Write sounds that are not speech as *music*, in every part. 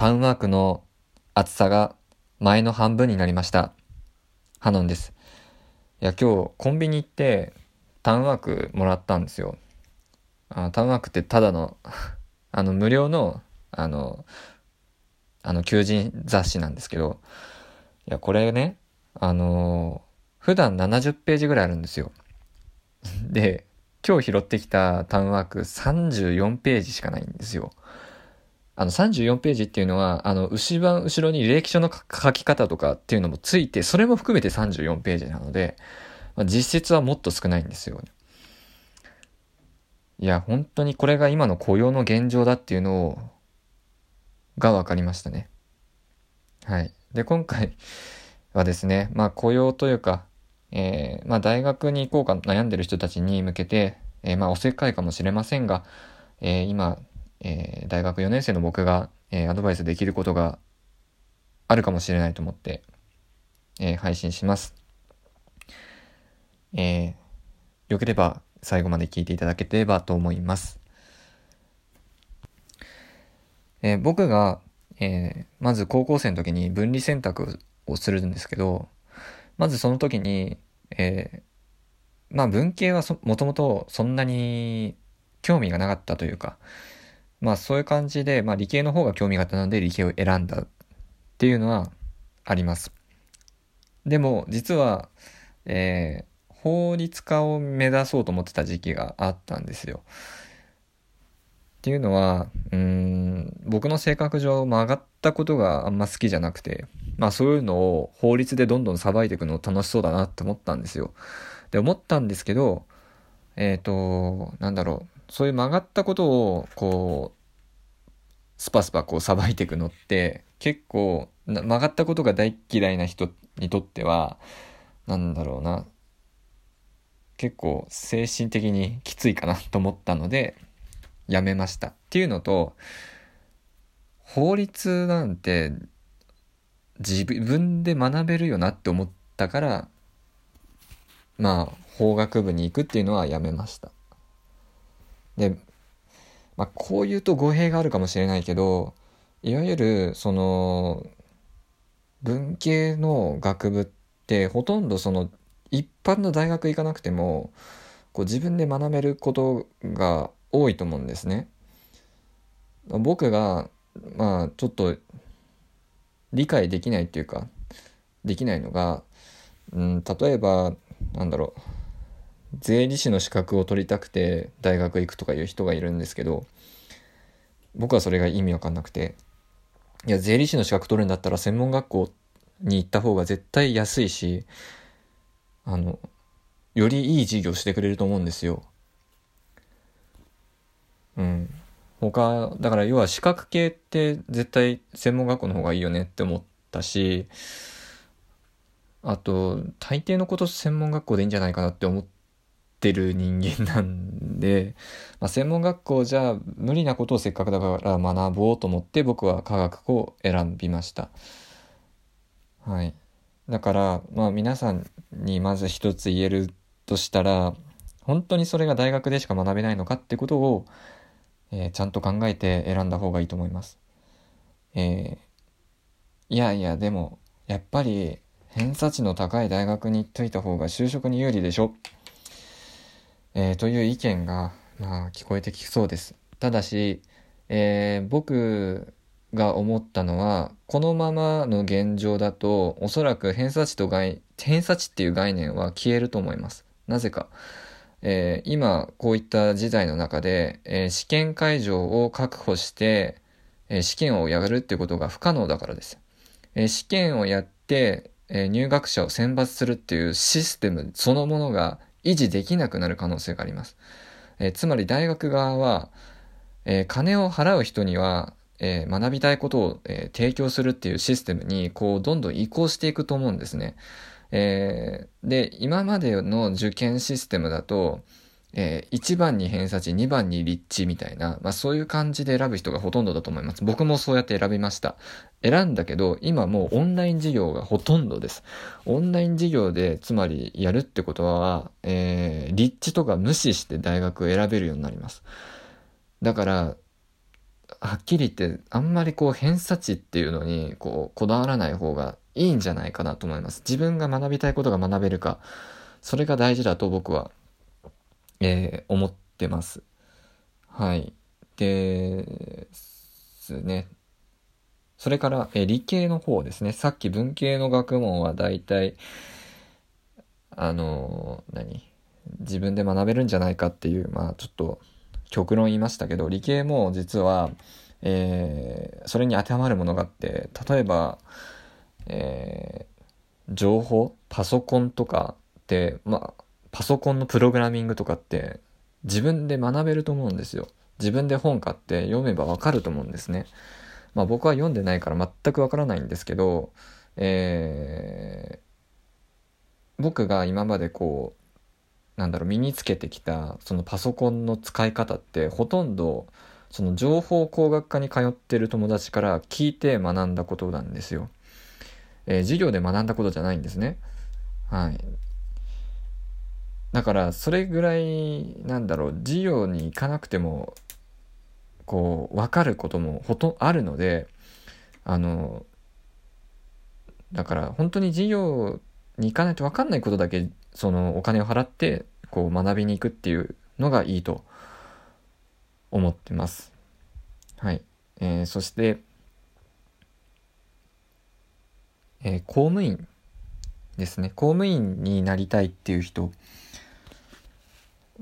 タウンワークの厚さが前の半分になりました。ハノンです。いや、今日コンビニ行ってタウンワークもらったんですよ。あタウンワークってただの *laughs* あの、無料の、あの、あの、求人雑誌なんですけど、いや、これね、あの普段70ページぐらいあるんですよ。で、今日拾ってきたタウンワーク34ページしかないんですよ。あの34ページっていうのは、あの、後番後ろに履歴書の書き方とかっていうのもついて、それも含めて34ページなので、まあ、実質はもっと少ないんですよ。いや、本当にこれが今の雇用の現状だっていうのを、が分かりましたね。はい。で、今回はですね、まあ雇用というか、えー、まあ大学に行こうか悩んでる人たちに向けて、えー、まあおせっかいかもしれませんが、えー、今、えー、大学4年生の僕が、えー、アドバイスできることがあるかもしれないと思って、えー、配信します。えー、よければ最後まで聞いていただければと思います。えー、僕が、えー、まず高校生の時に分離選択をするんですけど、まずその時に、えー、まあ文系はもともとそんなに興味がなかったというか、まあそういう感じで、まあ理系の方が興味があったので理系を選んだっていうのはあります。でも実は、えー、法律家を目指そうと思ってた時期があったんですよ。っていうのは、うん、僕の性格上曲がったことがあんま好きじゃなくて、まあそういうのを法律でどんどん裁いていくの楽しそうだなって思ったんですよ。で、思ったんですけど、えっ、ー、と、なんだろう。そういう曲がったことを、こう、スパスパこう、さばいていくのって、結構、曲がったことが大嫌いな人にとっては、なんだろうな。結構、精神的にきついかなと思ったので、やめました。っていうのと、法律なんて、自分で学べるよなって思ったから、まあ、法学部に行くっていうのはやめました。で、まあ、こう言うと語弊があるかもしれないけど、いわゆる、その、文系の学部ってほとんどその一般の大学行かなくてもこう自分で学べることが多いと思うんですね。僕がまあちょっと理解できないっていうかできないのが、うん、例えばなんだろう税理士の資格を取りたくて大学行くとかいう人がいるんですけど僕はそれが意味わかんなくていや税理士の資格取るんだったら専門学校に行った方が絶対安いしあのよりいい授業してくれると思うんですよ。うん。他、だから要は資格系って絶対専門学校の方がいいよねって思ったし、あと、大抵のこと専門学校でいいんじゃないかなって思っててる人間なんで、まあ、専門学校じゃ無理なことをせっかくだから学ぼうと思って僕は科学を選びました。はい。だから、まあ皆さんにまず一つ言えるとしたら、本当にそれが大学でしか学べないのかってことを、えー、ちゃんと考えて選んだ方がいいと思います。えー、いやいや、でも、やっぱり、偏差値の高い大学に行っといた方が就職に有利でしょ。えー、という意見が、まあ、聞こえてきそうです。ただし、えー、僕が思ったのは、このままの現状だと、おそらく偏差値と概、偏差値っていう概念は消えると思います。なぜか。えー、今こういった時代の中で、えー、試験会場を確保して、えー、試験をやるっていうことが不可能だからです。え試験をやって、え入学者を選抜するっていうシステムそのものが維持できなくなる可能性があります。えつまり大学側は、え金を払う人には、え学びたいことを、え提供するっていうシステムにこうどんどん移行していくと思うんですね。えー、で、今までの受験システムだと、えー、1番に偏差値、2番に立地みたいな、まあそういう感じで選ぶ人がほとんどだと思います。僕もそうやって選びました。選んだけど、今もうオンライン授業がほとんどです。オンライン授業で、つまりやるってことは、えー、立地とか無視して大学を選べるようになります。だから、はっきり言ってあんまりこう偏差値っていうのにこうこだわらない方がいいんじゃないかなと思います。自分が学びたいことが学べるか、それが大事だと僕は、えー、思ってます。はい。ですね。それから、え、理系の方ですね。さっき文系の学問は大体、あの、何？自分で学べるんじゃないかっていう、まあちょっと極論言いましたけど、理系も実は、えー、それに当てはまるものがあって、例えば、えー、情報？パソコンとかって、まあ、パソコンのプログラミングとかって自分で学べると思うんですよ。自分で本買って読めばわかると思うんですね。まあ僕は読んでないから全くわからないんですけど、えー、僕が今までこう、なんだろう、身につけてきたそのパソコンの使い方ってほとんどその情報工学科に通ってる友達から聞いて学んだことなんですよ。えー、授業で学んだことじゃないんですね。はい。だから、それぐらい、なんだろう、授業に行かなくても、こう、わかることもほとんどあるので、あの、だから本当に授業に行かないと分かんないことだけそのお金を払ってこう学びに行くっていうのがいいと思ってます。はい。えー、そして、えー、公務員ですね。公務員になりたいっていう人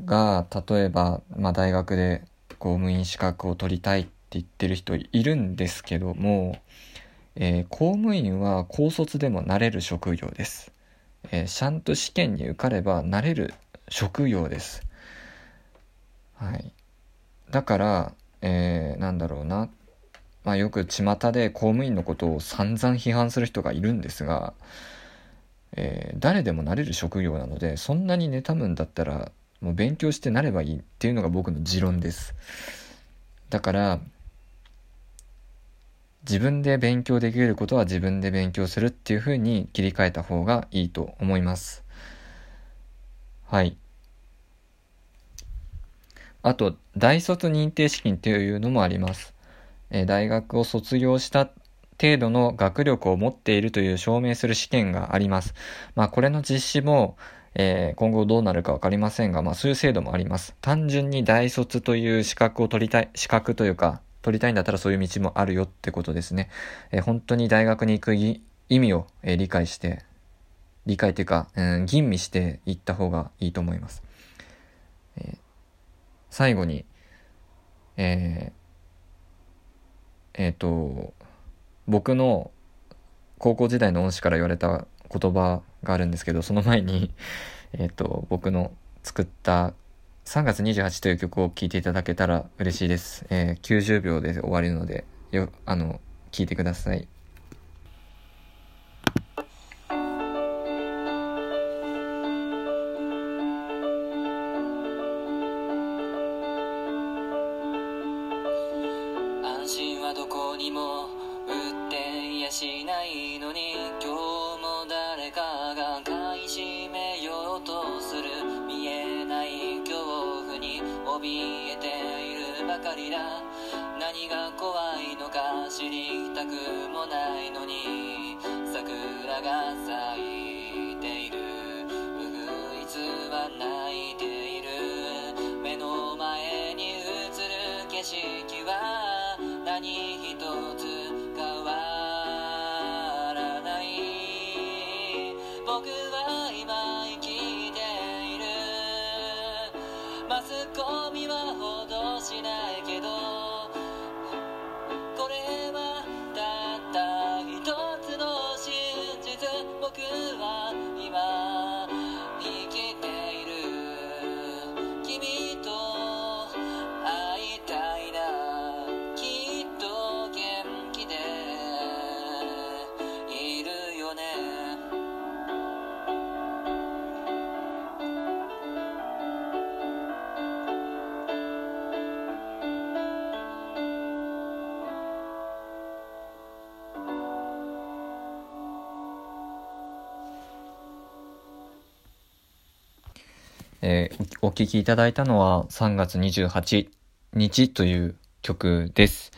が、例えば、まあ、大学で公務員資格を取りたいって言ってる人いるんですけども、えー、公務員は高卒でもなれる職業です。えー、ちゃんと試験に受かればなれる職業です。はい。だから、えー、なんだろうな。まあよく巷で公務員のことを散々批判する人がいるんですが、えー、誰でもなれる職業なので、そんなに妬むんだったら、もう勉強してなればいいっていうのが僕の持論です。だから、自分で勉強できることは自分で勉強するっていう風に切り替えた方がいいと思います。はい。あと、大卒認定試験っていうのもあります。え大学を卒業した程度の学力を持っているという証明する試験があります。まあ、これの実施も、えー、今後どうなるかわかりませんが、まあ、そういう制度もあります。単純に大卒という資格を取りたい、資格というか、取りたいんだったらそういう道もあるよってことですね。えー、本当に大学に行く意味を、えー、理解して、理解というか、うん、吟味していった方がいいと思います。えー、最後に、えー、えっ、と、僕の高校時代の恩師から言われた言葉があるんですけど、その前に、*laughs* えっ、と、僕の作った3月28という曲を聴いていただけたら嬉しいです。えー、90秒で終わるので、よ、あの、聴いてください。怯えているばかりだ。何が怖いのか知りたくもないのに。桜が咲いている。うぐいつは泣いている。目の前に映る景色は何一つえーお聴きいただいたのは3月28日という曲です。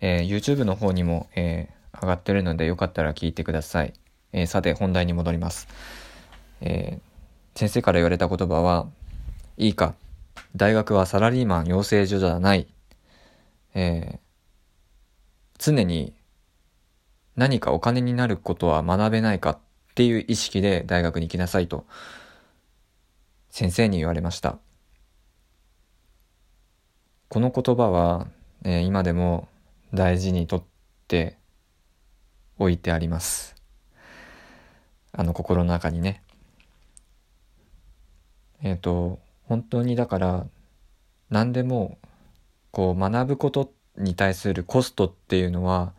えー、YouTube の方にも、えー、上がってるのでよかったら聞いてください。え、さて本題に戻ります。え先生から言われた言葉は、いいか、大学はサラリーマン養成所じゃない。え常に何かお金になることは学べないかっていう意識で大学に行きなさいと先生に言われました。この言葉は、えー、今でも大事にとっておいてあります。あの心の中にね。えっ、ー、と、本当にだから何でもこう学ぶことに対するコストっていうのは、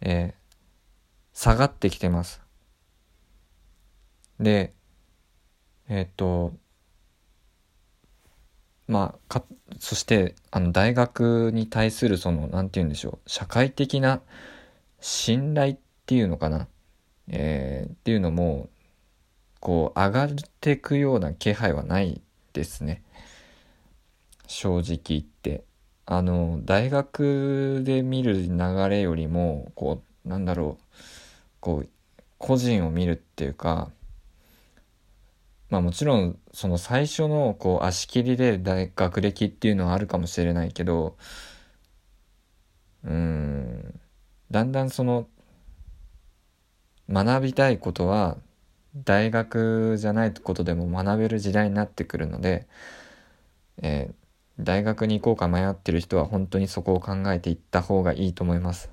えー、下がってきてます。で、えっ、ー、と、まあ、か、そして、あの、大学に対するその、なんて言うんでしょう、社会的な信頼っていうのかな、えー、っていうのも、こう、上がっていくような気配はないですね。正直言って。あの、大学で見る流れよりも、こう、なんだろう、こう個人を見るっていうかまあもちろんその最初のこう足切りで大学歴っていうのはあるかもしれないけどうんだんだんその学びたいことは大学じゃないことでも学べる時代になってくるので、えー、大学に行こうか迷ってる人は本当にそこを考えていった方がいいと思います。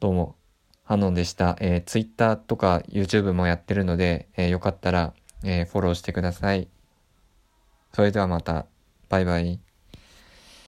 どうも、ハノンでした。えー、Twitter とか YouTube もやってるので、えー、よかったら、えー、フォローしてください。それではまた。バイバイ。